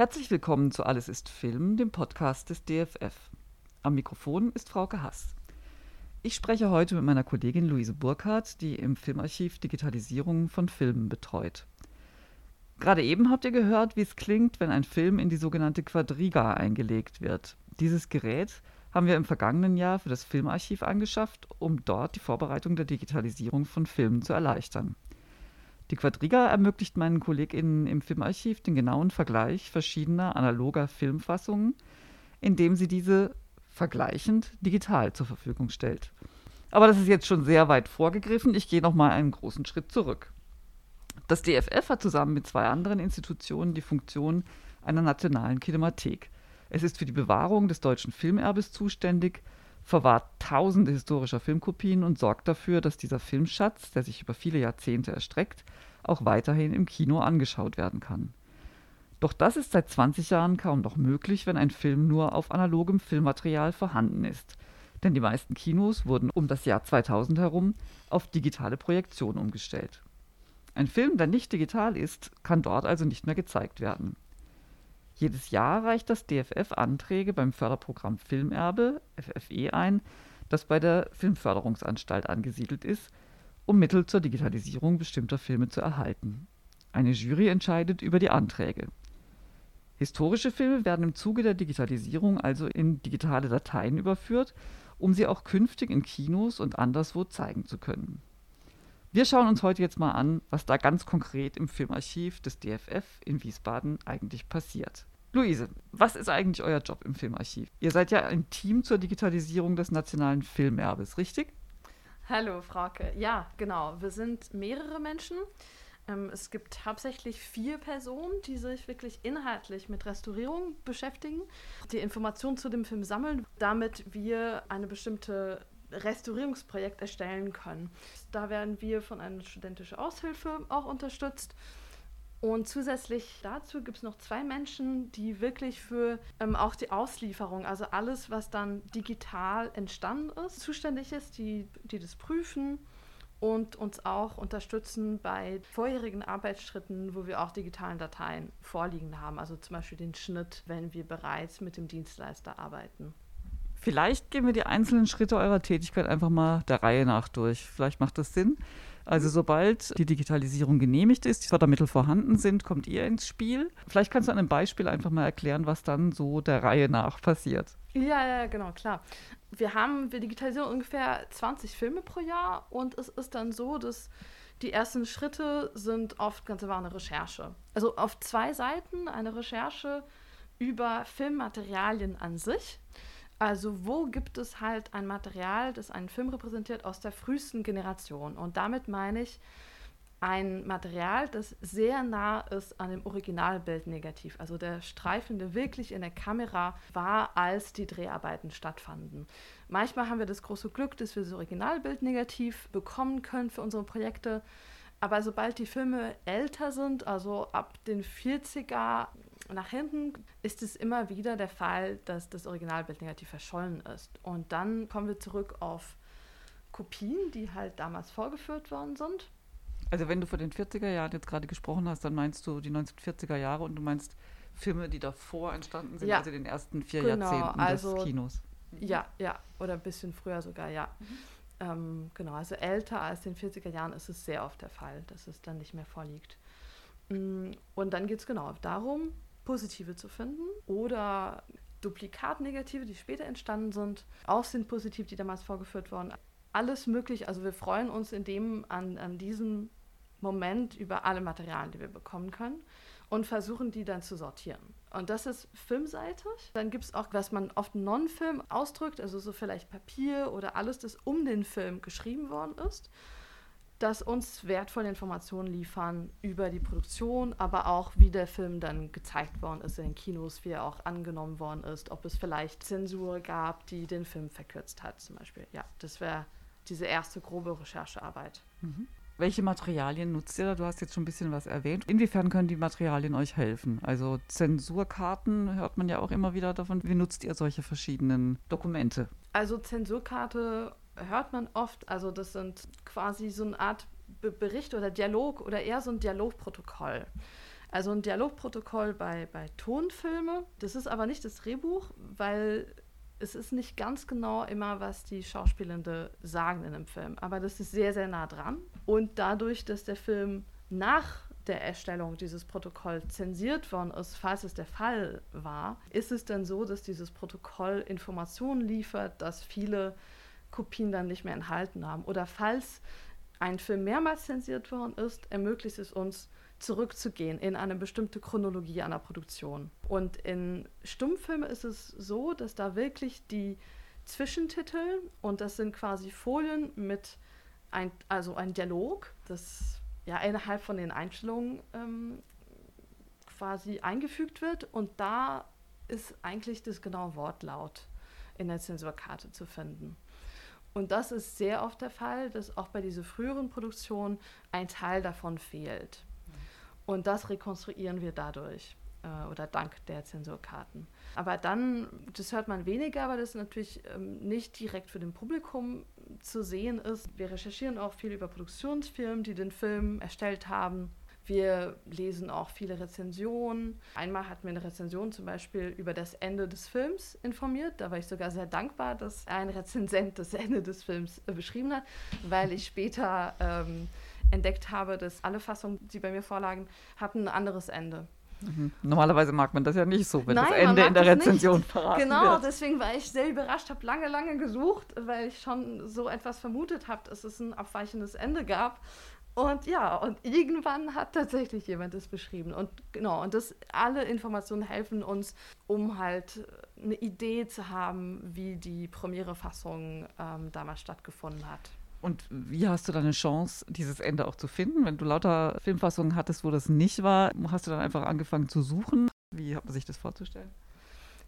Herzlich willkommen zu Alles ist Film, dem Podcast des DFF. Am Mikrofon ist Frauke Hass. Ich spreche heute mit meiner Kollegin Luise Burkhardt, die im Filmarchiv Digitalisierung von Filmen betreut. Gerade eben habt ihr gehört, wie es klingt, wenn ein Film in die sogenannte Quadriga eingelegt wird. Dieses Gerät haben wir im vergangenen Jahr für das Filmarchiv angeschafft, um dort die Vorbereitung der Digitalisierung von Filmen zu erleichtern. Die Quadriga ermöglicht meinen KollegInnen im Filmarchiv den genauen Vergleich verschiedener analoger Filmfassungen, indem sie diese vergleichend digital zur Verfügung stellt. Aber das ist jetzt schon sehr weit vorgegriffen. Ich gehe noch mal einen großen Schritt zurück. Das DFF hat zusammen mit zwei anderen Institutionen die Funktion einer nationalen Kinemathek. Es ist für die Bewahrung des deutschen Filmerbes zuständig, verwahrt tausende historischer Filmkopien und sorgt dafür, dass dieser Filmschatz, der sich über viele Jahrzehnte erstreckt, auch weiterhin im Kino angeschaut werden kann. Doch das ist seit 20 Jahren kaum noch möglich, wenn ein Film nur auf analogem Filmmaterial vorhanden ist. Denn die meisten Kinos wurden um das Jahr 2000 herum auf digitale Projektion umgestellt. Ein Film, der nicht digital ist, kann dort also nicht mehr gezeigt werden. Jedes Jahr reicht das DFF Anträge beim Förderprogramm Filmerbe, FFE, ein, das bei der Filmförderungsanstalt angesiedelt ist, um Mittel zur Digitalisierung bestimmter Filme zu erhalten. Eine Jury entscheidet über die Anträge. Historische Filme werden im Zuge der Digitalisierung also in digitale Dateien überführt, um sie auch künftig in Kinos und anderswo zeigen zu können. Wir schauen uns heute jetzt mal an, was da ganz konkret im Filmarchiv des DFF in Wiesbaden eigentlich passiert. Luise, was ist eigentlich euer Job im Filmarchiv? Ihr seid ja ein Team zur Digitalisierung des nationalen Filmerbes, richtig? Hallo, Frauke. Ja, genau. Wir sind mehrere Menschen. Ähm, es gibt hauptsächlich vier Personen, die sich wirklich inhaltlich mit Restaurierung beschäftigen, die Informationen zu dem Film sammeln, damit wir eine bestimmte Restaurierungsprojekt erstellen können. Da werden wir von einer studentischen Aushilfe auch unterstützt und zusätzlich dazu gibt es noch zwei Menschen, die wirklich für ähm, auch die Auslieferung, also alles, was dann digital entstanden ist, zuständig ist, die, die das prüfen und uns auch unterstützen bei vorherigen Arbeitsschritten, wo wir auch digitalen Dateien vorliegen haben, also zum Beispiel den Schnitt, wenn wir bereits mit dem Dienstleister arbeiten. Vielleicht gehen wir die einzelnen Schritte eurer Tätigkeit einfach mal der Reihe nach durch. Vielleicht macht das Sinn. Also sobald die Digitalisierung genehmigt ist, die Fördermittel vorhanden sind, kommt ihr ins Spiel. Vielleicht kannst du an einem Beispiel einfach mal erklären, was dann so der Reihe nach passiert. Ja, ja, genau, klar. Wir haben, wir digitalisieren ungefähr 20 Filme pro Jahr und es ist dann so, dass die ersten Schritte sind oft ganz einfach eine Recherche. Also auf zwei Seiten eine Recherche über Filmmaterialien an sich also wo gibt es halt ein Material, das einen Film repräsentiert aus der frühesten Generation? Und damit meine ich ein Material, das sehr nah ist an dem Originalbild negativ. Also der Streifen, der wirklich in der Kamera war, als die Dreharbeiten stattfanden. Manchmal haben wir das große Glück, dass wir das Originalbild negativ bekommen können für unsere Projekte. Aber sobald die Filme älter sind, also ab den 40er nach hinten ist es immer wieder der Fall, dass das Originalbild negativ verschollen ist. Und dann kommen wir zurück auf Kopien, die halt damals vorgeführt worden sind. Also wenn du von den 40er Jahren jetzt gerade gesprochen hast, dann meinst du die 1940er Jahre und du meinst Filme, die davor entstanden sind, ja. also den ersten vier genau, Jahrzehnten also, des Kinos. Ja, ja, oder ein bisschen früher sogar, ja. Mhm. Ähm, genau, also älter als den 40er Jahren ist es sehr oft der Fall, dass es dann nicht mehr vorliegt. Mm, und dann geht es genau darum, positive zu finden oder Duplikatnegative, die später entstanden sind, auch sind positiv, die damals vorgeführt wurden. Alles möglich. Also wir freuen uns in dem, an, an diesem Moment über alle Materialien, die wir bekommen können und versuchen die dann zu sortieren. Und das ist filmseitig. Dann gibt es auch, was man oft Non-Film ausdrückt, also so vielleicht Papier oder alles, das um den Film geschrieben worden ist das uns wertvolle Informationen liefern über die Produktion, aber auch wie der Film dann gezeigt worden ist in den Kinos, wie er auch angenommen worden ist, ob es vielleicht Zensur gab, die den Film verkürzt hat zum Beispiel. Ja, das wäre diese erste grobe Recherchearbeit. Mhm. Welche Materialien nutzt ihr da? Du hast jetzt schon ein bisschen was erwähnt. Inwiefern können die Materialien euch helfen? Also Zensurkarten hört man ja auch immer wieder davon. Wie nutzt ihr solche verschiedenen Dokumente? Also Zensurkarte hört man oft, also das sind quasi so eine Art Be Bericht oder Dialog oder eher so ein Dialogprotokoll. Also ein Dialogprotokoll bei, bei Tonfilme. Das ist aber nicht das Drehbuch, weil es ist nicht ganz genau immer, was die Schauspielende sagen in einem Film. Aber das ist sehr, sehr nah dran. Und dadurch, dass der Film nach der Erstellung dieses Protokolls zensiert worden ist, falls es der Fall war, ist es dann so, dass dieses Protokoll Informationen liefert, dass viele Kopien dann nicht mehr enthalten haben. Oder falls ein Film mehrmals zensiert worden ist, ermöglicht es uns, zurückzugehen in eine bestimmte Chronologie einer Produktion. Und in Stummfilmen ist es so, dass da wirklich die Zwischentitel, und das sind quasi Folien mit ein, also ein Dialog, das ja innerhalb von den Einstellungen ähm, quasi eingefügt wird. Und da ist eigentlich das genaue Wortlaut in der Zensurkarte zu finden. Und das ist sehr oft der Fall, dass auch bei dieser früheren Produktion ein Teil davon fehlt. Und das rekonstruieren wir dadurch äh, oder dank der Zensurkarten. Aber dann, das hört man weniger, weil das natürlich ähm, nicht direkt für den Publikum zu sehen ist. Wir recherchieren auch viel über Produktionsfirmen, die den Film erstellt haben. Wir lesen auch viele Rezensionen. Einmal hat mir eine Rezension zum Beispiel über das Ende des Films informiert. Da war ich sogar sehr dankbar, dass ein Rezensent das Ende des Films äh, beschrieben hat, weil ich später ähm, entdeckt habe, dass alle Fassungen, die bei mir vorlagen, hatten ein anderes Ende. Mhm. Normalerweise mag man das ja nicht so, wenn Nein, das Ende in der Rezension nicht. verraten Genau, wird. deswegen war ich sehr überrascht, habe lange, lange gesucht, weil ich schon so etwas vermutet habe, dass es ein abweichendes Ende gab. Und ja, und irgendwann hat tatsächlich jemand es beschrieben. Und genau, und das alle Informationen helfen uns, um halt eine Idee zu haben, wie die Premiere Fassung ähm, damals stattgefunden hat. Und wie hast du dann eine Chance, dieses Ende auch zu finden? Wenn du lauter Filmfassungen hattest, wo das nicht war, hast du dann einfach angefangen zu suchen? Wie hat man sich das vorzustellen?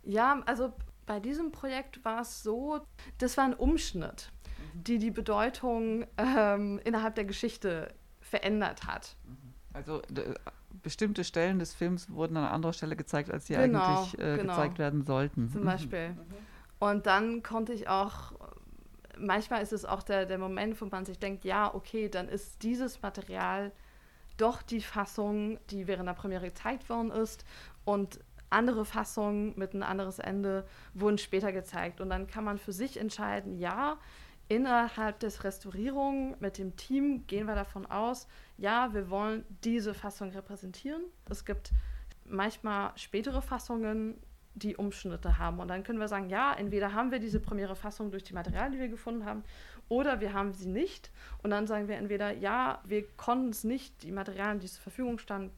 Ja, also bei diesem Projekt war es so, das war ein Umschnitt. Die die Bedeutung ähm, innerhalb der Geschichte verändert hat. Mhm. Also bestimmte Stellen des Films wurden an anderer Stelle gezeigt, als sie genau, eigentlich äh, genau. gezeigt werden sollten. Zum Beispiel. Mhm. Und dann konnte ich auch manchmal ist es auch der, der Moment, wo man sich denkt, ja, okay, dann ist dieses Material doch die Fassung, die während der Premiere gezeigt worden ist und andere Fassungen mit ein anderes Ende wurden später gezeigt. Und dann kann man für sich entscheiden, ja, innerhalb des Restaurierung mit dem Team gehen wir davon aus, ja, wir wollen diese Fassung repräsentieren. Es gibt manchmal spätere Fassungen, die Umschnitte haben. Und dann können wir sagen, ja, entweder haben wir diese premiere Fassung durch die Materialien, die wir gefunden haben, oder wir haben sie nicht. Und dann sagen wir entweder, ja, wir konnten es nicht, die Materialien, die zur Verfügung standen,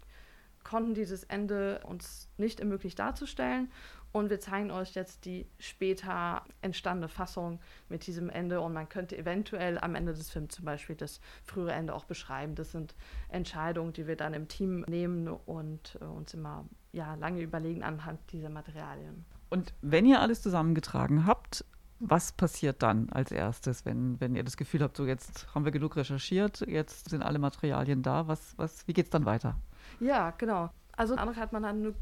konnten dieses Ende uns nicht ermöglicht darzustellen. Und wir zeigen euch jetzt die später entstandene Fassung mit diesem Ende. Und man könnte eventuell am Ende des Films zum Beispiel das frühere Ende auch beschreiben. Das sind Entscheidungen, die wir dann im Team nehmen und äh, uns immer ja, lange überlegen anhand dieser Materialien. Und wenn ihr alles zusammengetragen habt, was passiert dann als erstes, wenn, wenn ihr das Gefühl habt, so jetzt haben wir genug recherchiert, jetzt sind alle Materialien da, was, was, wie geht es dann weiter? Ja, genau. Also andere hat man eine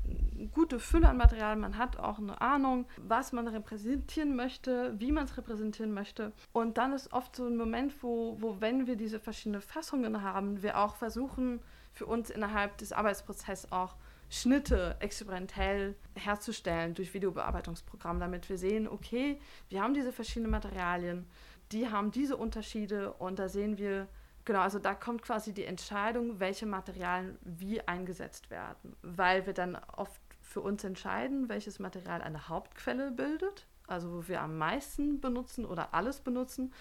gute Fülle an Material, man hat auch eine Ahnung, was man repräsentieren möchte, wie man es repräsentieren möchte. Und dann ist oft so ein Moment, wo, wo, wenn wir diese verschiedenen Fassungen haben, wir auch versuchen, für uns innerhalb des Arbeitsprozesses auch Schnitte experimentell herzustellen durch Videobearbeitungsprogramm, damit wir sehen, okay, wir haben diese verschiedenen Materialien, die haben diese Unterschiede und da sehen wir, genau, also da kommt quasi die Entscheidung, welche Materialien wie eingesetzt werden, weil wir dann oft für uns entscheiden, welches Material eine Hauptquelle bildet, also wo wir am meisten benutzen oder alles benutzen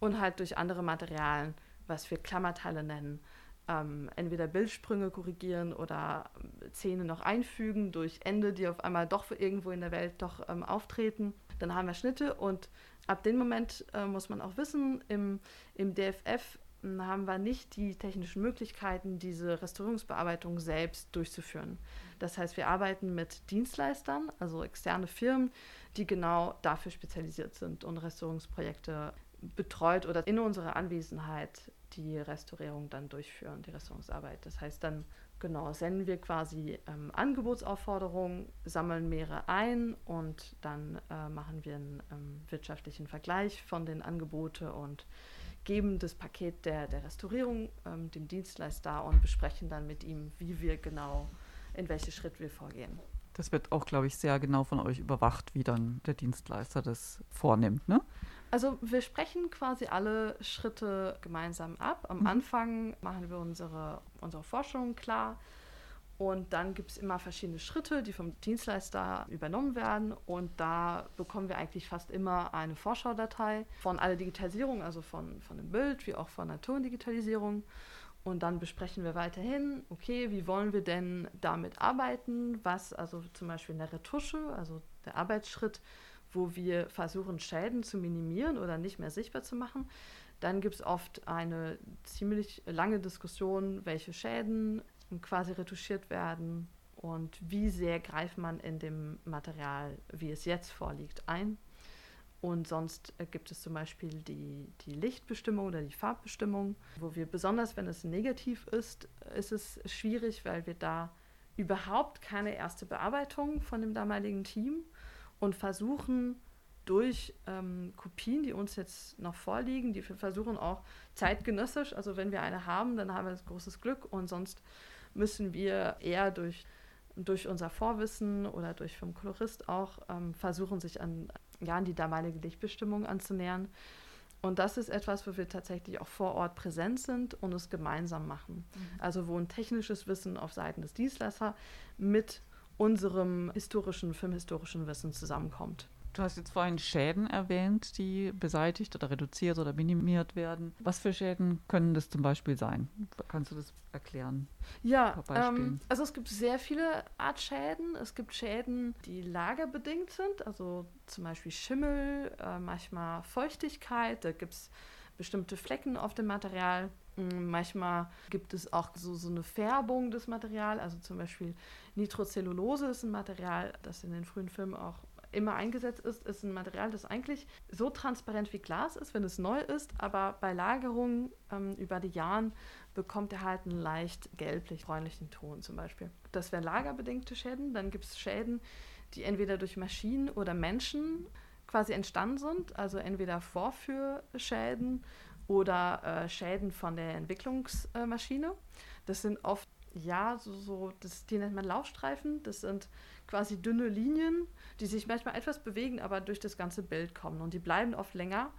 und halt durch andere Materialien, was wir Klammerteile nennen, ähm, entweder Bildsprünge korrigieren oder ähm, Szene noch einfügen durch Ende, die auf einmal doch irgendwo in der Welt doch ähm, auftreten. Dann haben wir Schnitte und ab dem Moment äh, muss man auch wissen, im, im DFF haben wir nicht die technischen Möglichkeiten, diese Restaurierungsbearbeitung selbst durchzuführen. Das heißt, wir arbeiten mit Dienstleistern, also externe Firmen, die genau dafür spezialisiert sind und Restaurierungsprojekte betreut oder in unserer Anwesenheit die Restaurierung dann durchführen, die Restaurierungsarbeit. Das heißt dann, genau, senden wir quasi ähm, Angebotsaufforderungen, sammeln mehrere ein und dann äh, machen wir einen ähm, wirtschaftlichen Vergleich von den Angeboten und geben das Paket der, der Restaurierung ähm, dem Dienstleister und besprechen dann mit ihm, wie wir genau in welche Schritt wir vorgehen. Das wird auch, glaube ich, sehr genau von euch überwacht, wie dann der Dienstleister das vornimmt, ne? Also wir sprechen quasi alle Schritte gemeinsam ab. Am mhm. Anfang machen wir unsere, unsere Forschung klar. Und dann gibt es immer verschiedene Schritte, die vom Dienstleister übernommen werden. Und da bekommen wir eigentlich fast immer eine Vorschaudatei von aller Digitalisierung, also von, von dem Bild wie auch von der Tondigitalisierung. Und dann besprechen wir weiterhin, okay, wie wollen wir denn damit arbeiten? Was, also zum Beispiel in der Retusche, also der Arbeitsschritt, wo wir versuchen, Schäden zu minimieren oder nicht mehr sichtbar zu machen. Dann gibt es oft eine ziemlich lange Diskussion, welche Schäden quasi retuschiert werden und wie sehr greift man in dem Material, wie es jetzt vorliegt, ein. Und sonst äh, gibt es zum Beispiel die, die Lichtbestimmung oder die Farbbestimmung, wo wir besonders, wenn es negativ ist, ist es schwierig, weil wir da überhaupt keine erste Bearbeitung von dem damaligen Team und versuchen durch ähm, Kopien, die uns jetzt noch vorliegen, die wir versuchen auch zeitgenössisch, also wenn wir eine haben, dann haben wir das großes Glück und sonst müssen wir eher durch, durch unser Vorwissen oder durch vom Kolorist auch ähm, versuchen, sich an, ja, an die damalige Lichtbestimmung anzunähern. Und das ist etwas, wo wir tatsächlich auch vor Ort präsent sind und es gemeinsam machen. Mhm. Also wo ein technisches Wissen auf Seiten des Dienstleisters mit unserem historischen, filmhistorischen Wissen zusammenkommt. Du hast jetzt vorhin Schäden erwähnt, die beseitigt oder reduziert oder minimiert werden. Was für Schäden können das zum Beispiel sein? Kannst du das erklären? Ja, ähm, also es gibt sehr viele Art Schäden. Es gibt Schäden, die lagerbedingt sind, also zum Beispiel Schimmel, äh, manchmal Feuchtigkeit. Da gibt es bestimmte Flecken auf dem Material. Hm, manchmal gibt es auch so, so eine Färbung des Materials, also zum Beispiel Nitrocellulose ist ein Material, das in den frühen Filmen auch immer eingesetzt ist, ist ein Material, das eigentlich so transparent wie Glas ist, wenn es neu ist, aber bei Lagerung ähm, über die Jahre bekommt er halt einen leicht gelblich-bräunlichen Ton zum Beispiel. Das wären lagerbedingte Schäden. Dann gibt es Schäden, die entweder durch Maschinen oder Menschen quasi entstanden sind, also entweder Vorführschäden oder äh, Schäden von der Entwicklungsmaschine. Das sind oft ja, so, so das, die nennt man Laufstreifen. Das sind quasi dünne Linien, die sich manchmal etwas bewegen, aber durch das ganze Bild kommen. Und die bleiben oft länger,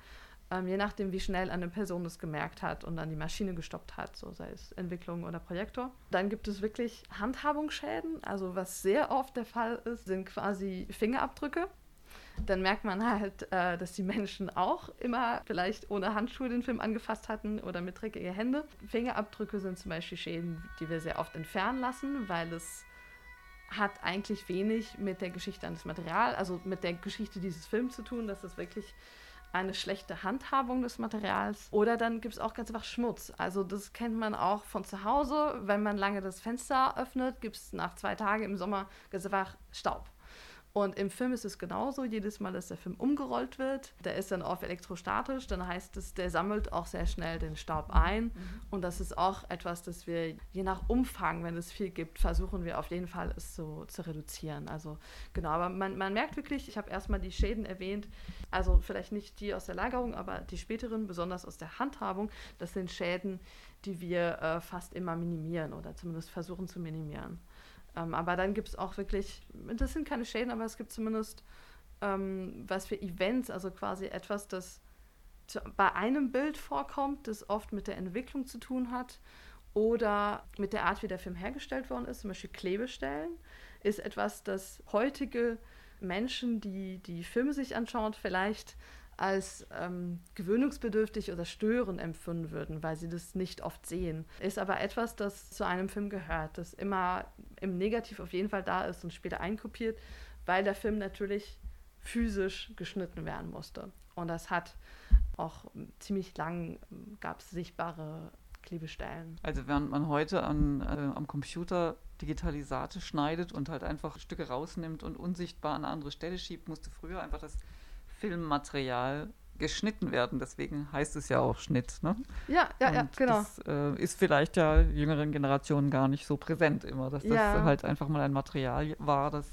ähm, je nachdem, wie schnell eine Person das gemerkt hat und dann die Maschine gestoppt hat, so sei es Entwicklung oder Projektor. Dann gibt es wirklich Handhabungsschäden. Also was sehr oft der Fall ist, sind quasi Fingerabdrücke dann merkt man halt, äh, dass die Menschen auch immer vielleicht ohne Handschuhe den Film angefasst hatten oder mit dreckigen Hände. Fingerabdrücke sind zum Beispiel Schäden, die wir sehr oft entfernen lassen, weil es hat eigentlich wenig mit der Geschichte eines Materials, also mit der Geschichte dieses Films zu tun. Das ist wirklich eine schlechte Handhabung des Materials. Oder dann gibt es auch ganz einfach Schmutz. Also das kennt man auch von zu Hause. Wenn man lange das Fenster öffnet, gibt es nach zwei Tagen im Sommer ganz einfach Staub. Und im Film ist es genauso. Jedes Mal, dass der Film umgerollt wird, der ist dann oft elektrostatisch. Dann heißt es, der sammelt auch sehr schnell den Staub ein. Mhm. Und das ist auch etwas, das wir je nach Umfang, wenn es viel gibt, versuchen wir auf jeden Fall es so zu reduzieren. Also genau, aber man, man merkt wirklich, ich habe erstmal die Schäden erwähnt, also vielleicht nicht die aus der Lagerung, aber die späteren, besonders aus der Handhabung, das sind Schäden, die wir äh, fast immer minimieren oder zumindest versuchen zu minimieren. Ähm, aber dann gibt es auch wirklich, das sind keine Schäden, aber es gibt zumindest ähm, was für Events, also quasi etwas, das zu, bei einem Bild vorkommt, das oft mit der Entwicklung zu tun hat oder mit der Art, wie der Film hergestellt worden ist, zum Beispiel Klebestellen, ist etwas, das heutige Menschen, die die Filme sich anschauen, vielleicht als ähm, gewöhnungsbedürftig oder störend empfunden würden, weil sie das nicht oft sehen. Ist aber etwas, das zu einem Film gehört, das immer im Negativ auf jeden Fall da ist und später einkopiert, weil der Film natürlich physisch geschnitten werden musste. Und das hat auch ziemlich lang, gab es sichtbare Klebestellen. Also während man heute an, äh, am Computer Digitalisate schneidet und halt einfach Stücke rausnimmt und unsichtbar an eine andere Stelle schiebt, musste früher einfach das Filmmaterial geschnitten werden. Deswegen heißt es ja auch Schnitt. Ne? Ja, ja, ja, genau. Das äh, ist vielleicht ja jüngeren Generationen gar nicht so präsent immer, dass das ja. halt einfach mal ein Material war, das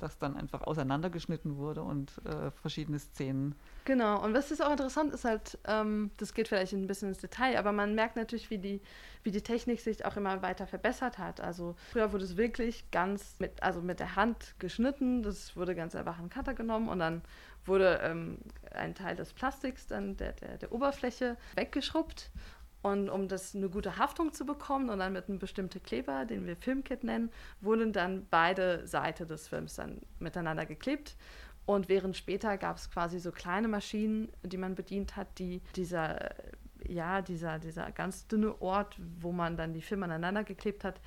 das dann einfach auseinandergeschnitten wurde und äh, verschiedene Szenen. Genau, und was ist auch interessant ist halt, ähm, das geht vielleicht ein bisschen ins Detail, aber man merkt natürlich, wie die, wie die Technik sich auch immer weiter verbessert hat. Also früher wurde es wirklich ganz mit, also mit der Hand geschnitten, das wurde ganz einfach in Cutter genommen und dann wurde ähm, ein Teil des Plastiks, dann der, der, der Oberfläche weggeschrubbt und um das eine gute Haftung zu bekommen und dann mit einem bestimmten Kleber, den wir Filmkit nennen, wurden dann beide Seiten des Films dann miteinander geklebt. Und während später gab es quasi so kleine Maschinen, die man bedient hat, die dieser, ja, dieser, dieser ganz dünne Ort, wo man dann die Filme aneinander geklebt hat,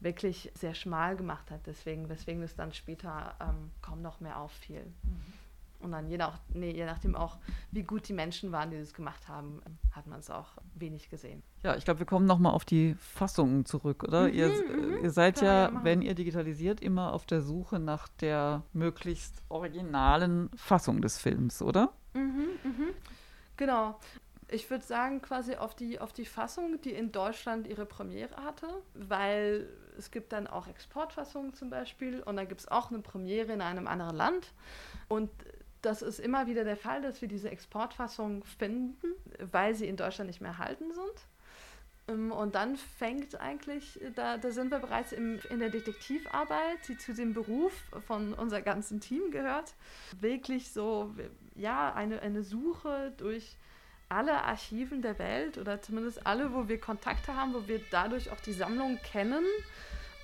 wirklich sehr schmal gemacht hat. Deswegen, weswegen es dann später ähm, kaum noch mehr auffiel. Mhm. Und dann je, nach, nee, je nachdem auch, wie gut die Menschen waren, die das gemacht haben, hat man es auch wenig gesehen. Ja, ich glaube, wir kommen nochmal auf die Fassungen zurück, oder? Mhm, ihr, mhm. ihr, seid ja, ja wenn ihr digitalisiert, immer auf der Suche nach der möglichst originalen Fassung des Films, oder? Mhm, mhm. Genau. Ich würde sagen, quasi auf die, auf die Fassung, die in Deutschland ihre Premiere hatte, weil es gibt dann auch Exportfassungen zum Beispiel und da gibt es auch eine Premiere in einem anderen Land. Und das ist immer wieder der Fall, dass wir diese Exportfassung finden, weil sie in Deutschland nicht mehr erhalten sind. Ähm, und dann fängt eigentlich, da, da sind wir bereits im, in der Detektivarbeit, die zu dem Beruf von unser ganzen Team gehört, wirklich so, ja, eine, eine Suche durch alle Archiven der Welt oder zumindest alle, wo wir Kontakte haben, wo wir dadurch auch die Sammlung kennen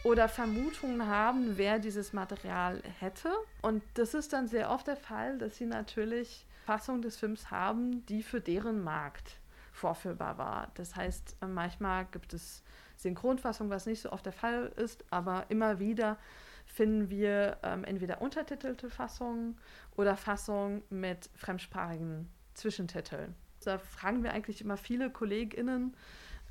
oder Vermutungen haben, wer dieses Material hätte. Und das ist dann sehr oft der Fall, dass sie natürlich Fassungen des Films haben, die für deren Markt vorführbar war. Das heißt, manchmal gibt es Synchronfassungen, was nicht so oft der Fall ist, aber immer wieder finden wir ähm, entweder untertitelte Fassungen oder Fassungen mit fremdsprachigen Zwischentiteln. Da fragen wir eigentlich immer viele KollegInnen,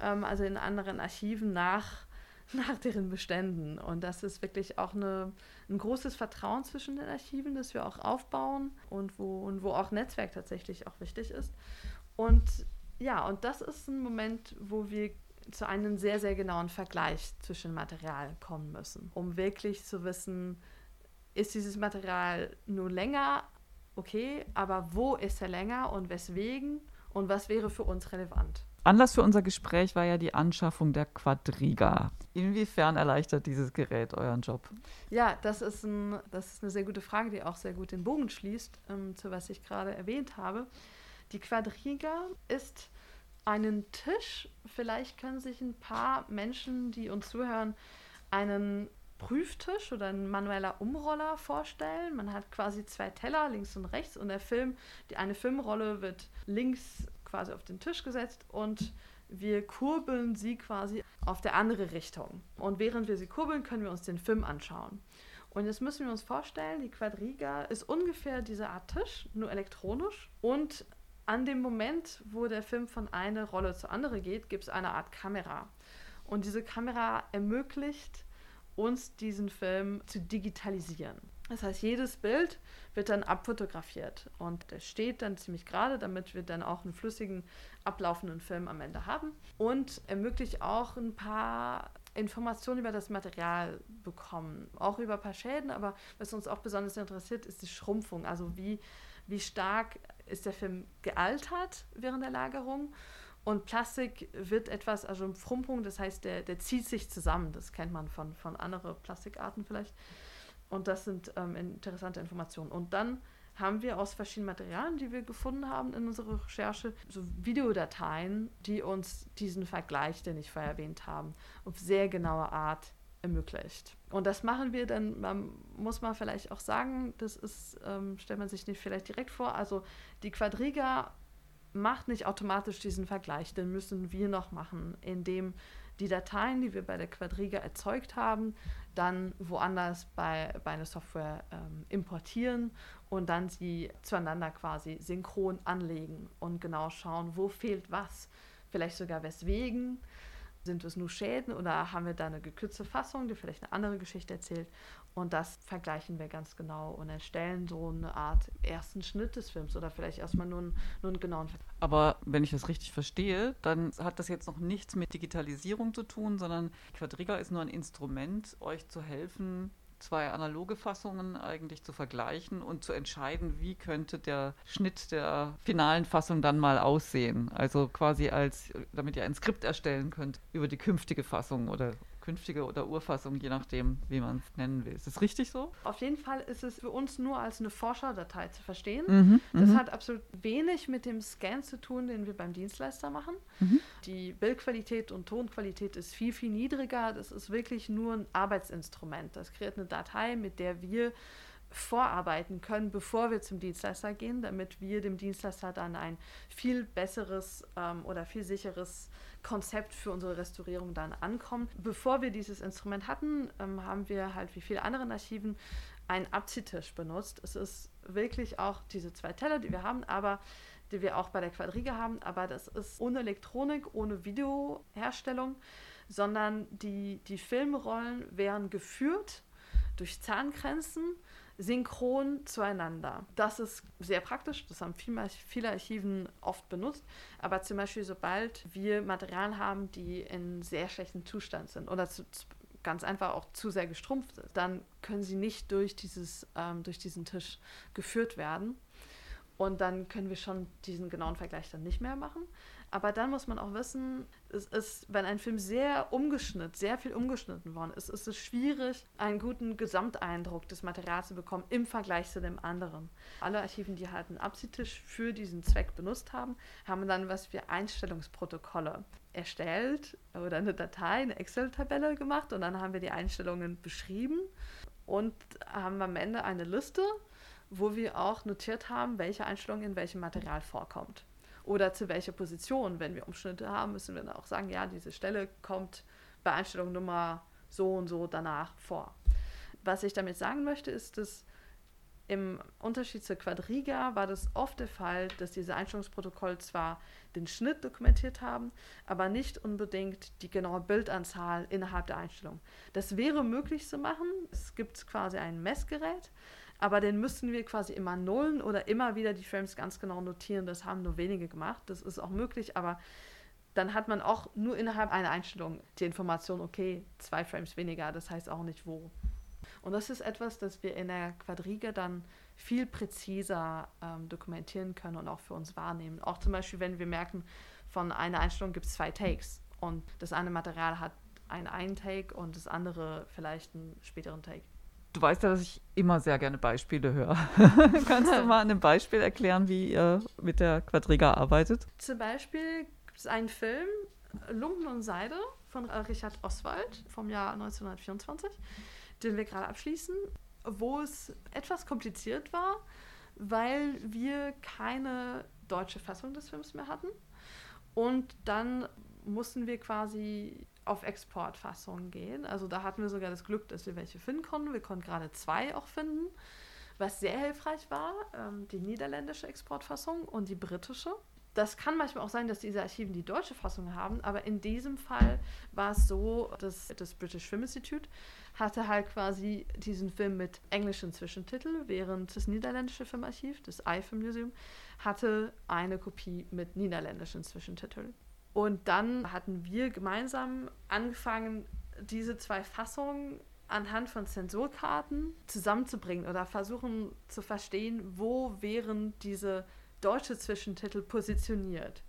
ähm, also in anderen Archiven, nach nach deren Beständen. Und das ist wirklich auch eine, ein großes Vertrauen zwischen den Archiven, das wir auch aufbauen und wo, und wo auch Netzwerk tatsächlich auch wichtig ist. Und ja, und das ist ein Moment, wo wir zu einem sehr, sehr genauen Vergleich zwischen Material kommen müssen, um wirklich zu wissen, ist dieses Material nur länger, okay, aber wo ist er länger und weswegen und was wäre für uns relevant? Anlass für unser Gespräch war ja die Anschaffung der Quadriga. Inwiefern erleichtert dieses Gerät euren Job? Ja, das ist, ein, das ist eine sehr gute Frage, die auch sehr gut den Bogen schließt, ähm, zu was ich gerade erwähnt habe. Die Quadriga ist einen Tisch, vielleicht können sich ein paar Menschen, die uns zuhören, einen Prüftisch oder ein manueller Umroller vorstellen. Man hat quasi zwei Teller, links und rechts, und der Film, die eine Filmrolle wird links quasi auf den Tisch gesetzt und wir kurbeln sie quasi auf der andere Richtung. Und während wir sie kurbeln, können wir uns den Film anschauen. Und jetzt müssen wir uns vorstellen, die Quadriga ist ungefähr diese Art Tisch, nur elektronisch. Und an dem Moment, wo der Film von einer Rolle zur anderen geht, gibt es eine Art Kamera. Und diese Kamera ermöglicht uns, diesen Film zu digitalisieren. Das heißt, jedes Bild wird dann abfotografiert und der steht dann ziemlich gerade, damit wir dann auch einen flüssigen, ablaufenden Film am Ende haben und ermöglicht auch ein paar Informationen über das Material bekommen, auch über ein paar Schäden, aber was uns auch besonders interessiert, ist die Schrumpfung, also wie, wie stark ist der Film gealtert während der Lagerung? Und Plastik wird etwas, also Schrumpfung, das heißt, der, der zieht sich zusammen, das kennt man von, von anderen Plastikarten vielleicht. Und das sind ähm, interessante Informationen. Und dann haben wir aus verschiedenen Materialien, die wir gefunden haben in unserer Recherche, so Videodateien, die uns diesen Vergleich, den ich vorher erwähnt habe, auf sehr genaue Art ermöglicht. Und das machen wir dann, man, muss man vielleicht auch sagen, das ist, ähm, stellt man sich nicht vielleicht direkt vor, also die Quadriga macht nicht automatisch diesen Vergleich, den müssen wir noch machen, indem die Dateien, die wir bei der Quadriga erzeugt haben, dann woanders bei, bei einer Software ähm, importieren und dann sie zueinander quasi synchron anlegen und genau schauen, wo fehlt was, vielleicht sogar weswegen. Sind es nur Schäden oder haben wir da eine gekürzte Fassung, die vielleicht eine andere Geschichte erzählt? Und das vergleichen wir ganz genau und erstellen so eine Art ersten Schnitt des Films oder vielleicht erstmal nur einen, nur einen genauen Vergleich. Aber wenn ich das richtig verstehe, dann hat das jetzt noch nichts mit Digitalisierung zu tun, sondern Quadriga ist nur ein Instrument, euch zu helfen, zwei analoge Fassungen eigentlich zu vergleichen und zu entscheiden, wie könnte der Schnitt der finalen Fassung dann mal aussehen. Also quasi als, damit ihr ein Skript erstellen könnt über die künftige Fassung oder künftige oder Urfassung, je nachdem, wie man es nennen will. Ist das richtig so? Auf jeden Fall ist es für uns nur als eine Vorschaudatei zu verstehen. Mhm, Das mhm. hat absolut wenig mit dem Scan zu tun, den wir beim Dienstleister machen. Mhm. Die Bildqualität und Tonqualität ist viel, viel niedriger. Das ist wirklich nur ein Arbeitsinstrument. Das kreiert eine Datei, mit der wir vorarbeiten können, bevor wir zum Dienstleister gehen, damit wir dem Dienstleister dann ein viel besseres ähm, oder viel sicheres Konzept für unsere Restaurierung dann ankommen. Bevor wir dieses Instrument hatten, ähm, haben wir halt wie viele anderen Archiven einen Abziehtisch benutzt. Es ist wirklich auch diese zwei Teller, die wir haben, aber die wir auch bei der Quadriga haben, aber das ist ohne Elektronik, ohne Videoherstellung, sondern die, die Filmrollen werden geführt durch Zahngrenzen synchron zueinander. Das ist sehr praktisch, das haben viele, viele Archiven oft benutzt, aber zum Beispiel sobald wir Materialien haben, die in sehr schlechtem Zustand sind oder zu, ganz einfach auch zu sehr gestrumpft ist, dann können sie nicht durch, dieses, ähm, durch diesen Tisch geführt werden. Und dann können wir schon diesen genauen Vergleich dann nicht mehr machen. Aber dann muss man auch wissen, es ist, wenn ein Film sehr umgeschnitten, sehr viel umgeschnitten worden ist, ist es schwierig, einen guten Gesamteindruck des Materials zu bekommen im Vergleich zu dem anderen. Alle Archiven, die halt einen Abziehtisch für diesen Zweck benutzt haben, haben dann was für Einstellungsprotokolle erstellt oder eine Datei, eine Excel-Tabelle gemacht und dann haben wir die Einstellungen beschrieben und haben am Ende eine Liste, wo wir auch notiert haben, welche Einstellung in welchem Material vorkommt. Oder zu welcher Position. Wenn wir Umschnitte haben, müssen wir dann auch sagen, ja, diese Stelle kommt bei Einstellung Nummer so und so danach vor. Was ich damit sagen möchte, ist, dass im Unterschied zur Quadriga war das oft der Fall, dass diese Einstellungsprotokolle zwar den Schnitt dokumentiert haben, aber nicht unbedingt die genaue Bildanzahl innerhalb der Einstellung. Das wäre möglich zu machen. Es gibt quasi ein Messgerät, aber den müssten wir quasi immer nullen oder immer wieder die Frames ganz genau notieren. Das haben nur wenige gemacht. Das ist auch möglich, aber dann hat man auch nur innerhalb einer Einstellung die Information, okay, zwei Frames weniger, das heißt auch nicht wo. Und das ist etwas, das wir in der Quadriga dann viel präziser ähm, dokumentieren können und auch für uns wahrnehmen. Auch zum Beispiel, wenn wir merken, von einer Einstellung gibt es zwei Takes und das eine Material hat einen einen Take und das andere vielleicht einen späteren Take. Du weißt ja, dass ich immer sehr gerne Beispiele höre. Kannst du mal an einem Beispiel erklären, wie ihr mit der Quadriga arbeitet? Zum Beispiel gibt es einen Film, Lumpen und Seide, von Richard Oswald vom Jahr 1924, den wir gerade abschließen, wo es etwas kompliziert war, weil wir keine deutsche Fassung des Films mehr hatten. Und dann mussten wir quasi auf Exportfassungen gehen. Also da hatten wir sogar das Glück, dass wir welche finden konnten. Wir konnten gerade zwei auch finden, was sehr hilfreich war, ähm, die niederländische Exportfassung und die britische. Das kann manchmal auch sein, dass diese Archiven die deutsche Fassung haben, aber in diesem Fall war es so, dass das British Film Institute hatte halt quasi diesen Film mit englischen Zwischentitel, während das niederländische Filmarchiv, das iFilm Museum, hatte eine Kopie mit niederländischen Zwischentiteln. Und dann hatten wir gemeinsam angefangen, diese zwei Fassungen anhand von Zensurkarten zusammenzubringen oder versuchen zu verstehen, wo wären diese deutsche Zwischentitel positioniert.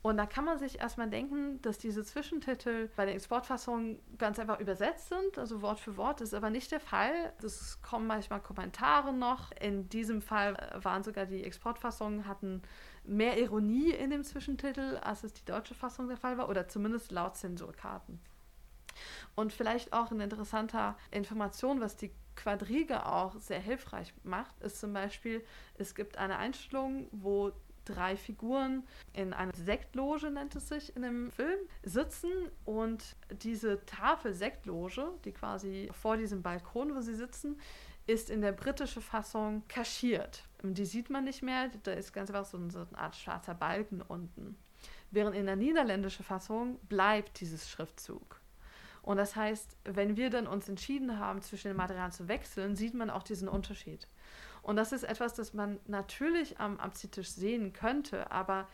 Und da kann man sich erstmal denken, dass diese Zwischentitel bei den Exportfassungen ganz einfach übersetzt sind, also Wort für Wort, das ist aber nicht der Fall. Es kommen manchmal Kommentare noch. In diesem Fall waren sogar die Exportfassungen, hatten mehr Ironie in dem Zwischentitel, als es die deutsche Fassung der Fall war, oder zumindest laut Zensurkarten. Und vielleicht auch eine interessante Information, was die Quadriga auch sehr hilfreich macht, ist zum Beispiel, es gibt eine Einstellung, wo drei Figuren in einer Sektloge, nennt es sich in dem Film, sitzen und diese Tafel Sektloge, die quasi vor diesem Balkon, wo sie sitzen, ist in der britischen Fassung kaschiert. Die sieht man nicht mehr, da ist ganz einfach so eine Art schwarzer Balken unten. Während in der niederländischen Fassung bleibt dieses Schriftzug. Und das heißt, wenn wir dann uns entschieden haben, zwischen den Materialien zu wechseln, sieht man auch diesen Unterschied. Und das ist etwas, das man natürlich am Abziehtisch sehen könnte, aber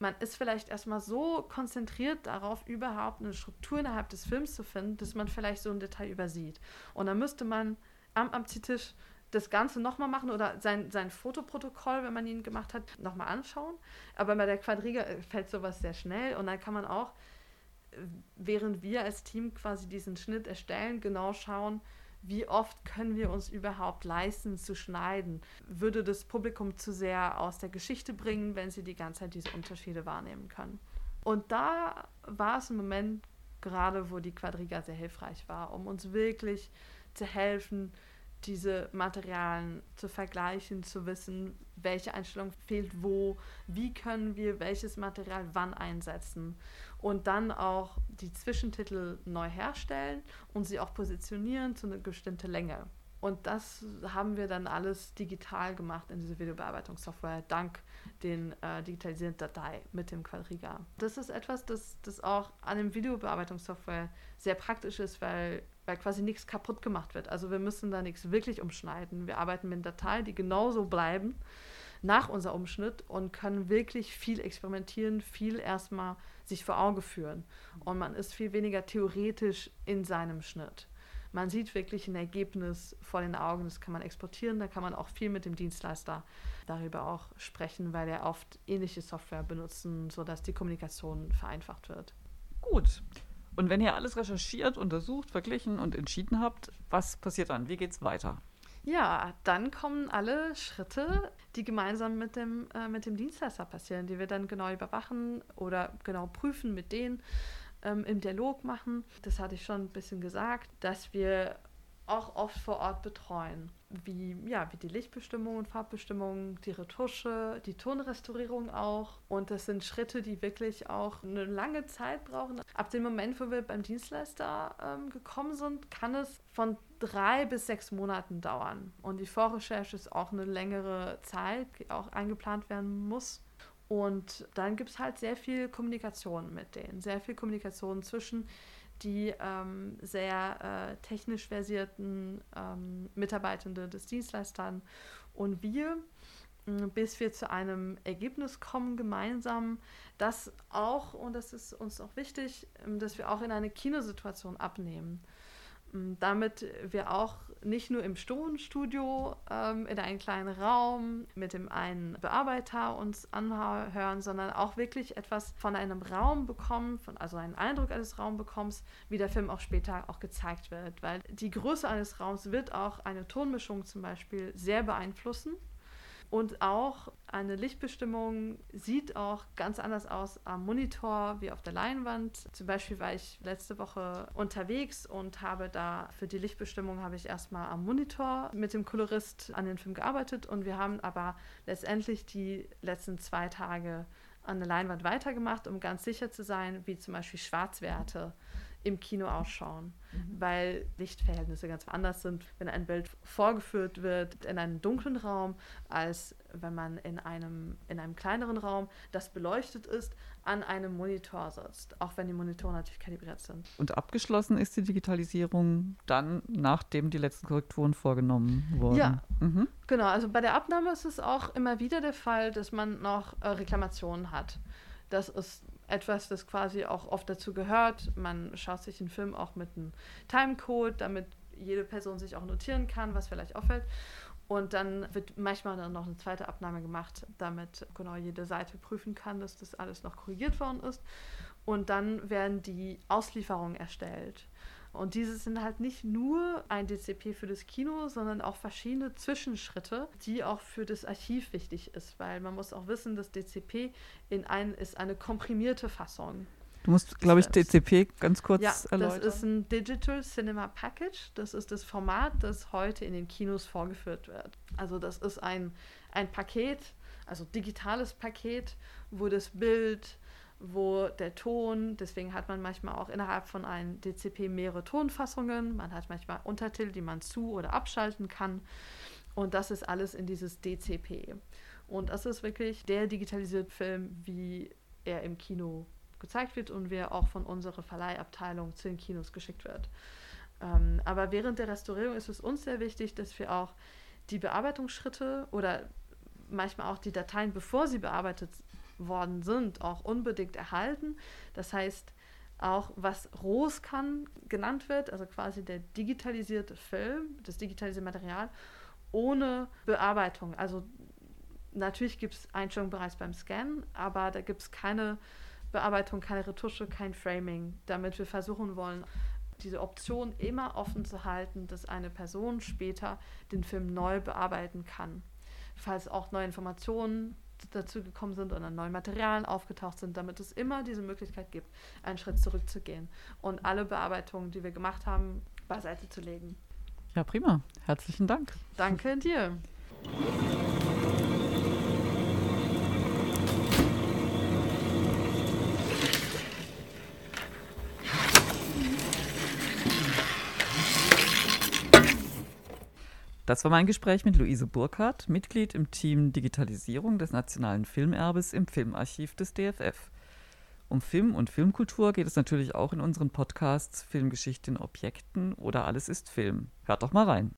man ist vielleicht erstmal so konzentriert darauf, überhaupt eine Struktur innerhalb des Films zu finden, dass man vielleicht so ein Detail übersieht. Und dann müsste man am Abziehtisch das Ganze nochmal machen oder sein, sein Fotoprotokoll, wenn man ihn gemacht hat, nochmal anschauen. Aber bei der Quadriga äh, fällt sowas sehr schnell und dann kann man auch, äh, während wir als Team quasi diesen Schnitt erstellen, genau schauen, wie oft können wir uns überhaupt leisten zu schneiden? Würde das Publikum zu sehr aus der Geschichte bringen, wenn sie die ganze Zeit diese Unterschiede wahrnehmen können? Und da war es ein Moment gerade, wo die Quadriga sehr hilfreich war, um uns wirklich zu helfen, diese Materialien zu vergleichen, zu wissen, welche Einstellung fehlt wo, wie können wir welches Material wann einsetzen und dann auch die Zwischentitel neu herstellen und sie auch positionieren zu einer bestimmten Länge. Und das haben wir dann alles digital gemacht in dieser Videobearbeitungssoftware, dank den äh, digitalisierten Datei mit dem Quadriga. Das ist etwas, das, das auch an dem Videobearbeitungssoftware sehr praktisch ist, weil, weil quasi nichts kaputt gemacht wird. Also wir müssen da nichts wirklich umschneiden. Wir arbeiten mit Dateien, die genauso bleiben nach unserem Umschnitt und können wirklich viel experimentieren, viel erstmal sich vor Augen führen. Und man ist viel weniger theoretisch in seinem Schnitt man sieht wirklich ein Ergebnis vor den Augen, das kann man exportieren, da kann man auch viel mit dem Dienstleister darüber auch sprechen, weil er oft ähnliche Software benutzen, sodass die Kommunikation vereinfacht wird. Gut. Und wenn ihr alles recherchiert, untersucht, verglichen und entschieden habt, was passiert dann? Wie geht es weiter? Ja, dann kommen alle Schritte, die gemeinsam mit dem, äh, mit dem Dienstleister passieren, die wir dann genau überwachen oder genau prüfen mit denen ähm, im Dialog machen. Das hatte ich schon ein bisschen gesagt, dass wir auch oft vor Ort betreuen. Wie, ja, wie die Lichtbestimmung und Farbbestimmung, die Retusche, die Tonrestaurierung auch. Und das sind Schritte, die wirklich auch eine lange Zeit brauchen. Ab dem Moment, wo wir beim Dienstleister ähm, gekommen sind, kann es von drei bis sechs Monaten dauern. Und die Vorrecherche ist auch eine längere Zeit, die auch eingeplant werden muss. Und dann gibt es halt sehr viel Kommunikation mit denen, sehr viel Kommunikation zwischen die ähm, sehr äh, technisch versierten ähm, Mitarbeitende des Dienstleisters und wir, bis wir zu einem Ergebnis kommen gemeinsam, das auch, und das ist uns auch wichtig, ähm, dass wir auch in eine Kinosituation abnehmen. Ähm, damit wir auch nicht nur im Tonstudio ähm, in einem kleinen Raum mit dem einen Bearbeiter uns anhören, sondern auch wirklich etwas von einem Raum bekommen, von, also einen Eindruck eines Raums bekommst, wie der Film auch später auch gezeigt wird. Weil die Größe eines Raums wird auch eine Tonmischung zum Beispiel sehr beeinflussen. Und auch eine Lichtbestimmung sieht auch ganz anders aus am Monitor wie auf der Leinwand. Zum Beispiel war ich letzte Woche unterwegs und habe da für die Lichtbestimmung habe ich erstmal am Monitor mit dem Kolorist an den Film gearbeitet und wir haben aber letztendlich die letzten zwei Tage an der Leinwand weitergemacht, um ganz sicher zu sein, wie zum Beispiel Schwarzwerte im Kino ausschauen, mhm. weil Lichtverhältnisse ganz anders sind, wenn ein Bild vorgeführt wird in einem dunklen Raum, als wenn man in einem, in einem kleineren Raum, das beleuchtet ist, an einem Monitor sitzt, auch wenn die Monitore natürlich kalibriert sind. Und abgeschlossen ist die Digitalisierung dann, nachdem die letzten Korrekturen vorgenommen wurden? Ja, mhm. genau. Also bei der Abnahme ist es auch immer wieder der Fall, dass man noch äh, Reklamationen hat. Das ist etwas, das quasi auch oft dazu gehört. Man schaut sich den Film auch mit einem Timecode, damit jede Person sich auch notieren kann, was vielleicht auffällt. Und dann wird manchmal dann noch eine zweite Abnahme gemacht, damit genau jede Seite prüfen kann, dass das alles noch korrigiert worden ist. Und dann werden die Auslieferungen erstellt. Und diese sind halt nicht nur ein DCP für das Kino, sondern auch verschiedene Zwischenschritte, die auch für das Archiv wichtig ist, weil man muss auch wissen, dass DCP in ein, ist eine komprimierte Fassung. Du musst, glaube ich, DCP ganz kurz ja, erläutern. Das ist ein Digital Cinema Package. Das ist das Format, das heute in den Kinos vorgeführt wird. Also das ist ein, ein Paket, also digitales Paket, wo das Bild, wo der Ton, deswegen hat man manchmal auch innerhalb von einem DCP mehrere Tonfassungen, man hat manchmal Untertitel, die man zu- oder abschalten kann und das ist alles in dieses DCP. Und das ist wirklich der digitalisierte Film, wie er im Kino gezeigt wird und wie er auch von unserer Verleihabteilung zu den Kinos geschickt wird. Ähm, aber während der Restaurierung ist es uns sehr wichtig, dass wir auch die Bearbeitungsschritte oder manchmal auch die Dateien, bevor sie bearbeitet worden sind, auch unbedingt erhalten. Das heißt, auch was ROSCAN genannt wird, also quasi der digitalisierte Film, das digitalisierte Material, ohne Bearbeitung. Also natürlich gibt es Einstellungen bereits beim Scannen, aber da gibt es keine Bearbeitung, keine Retusche, kein Framing, damit wir versuchen wollen, diese Option immer offen zu halten, dass eine Person später den Film neu bearbeiten kann. Falls auch neue Informationen dazu gekommen sind oder neue Materialien aufgetaucht sind, damit es immer diese Möglichkeit gibt, einen Schritt zurückzugehen und alle Bearbeitungen, die wir gemacht haben, beiseite zu legen. Ja, prima. Herzlichen Dank. Danke dir. Das war mein Gespräch mit Luise Burkhardt, Mitglied im Team Digitalisierung des Nationalen Filmerbes im Filmarchiv des DFF. Um Film und Filmkultur geht es natürlich auch in unseren Podcasts Filmgeschichte in Objekten oder Alles ist Film. Hört doch mal rein.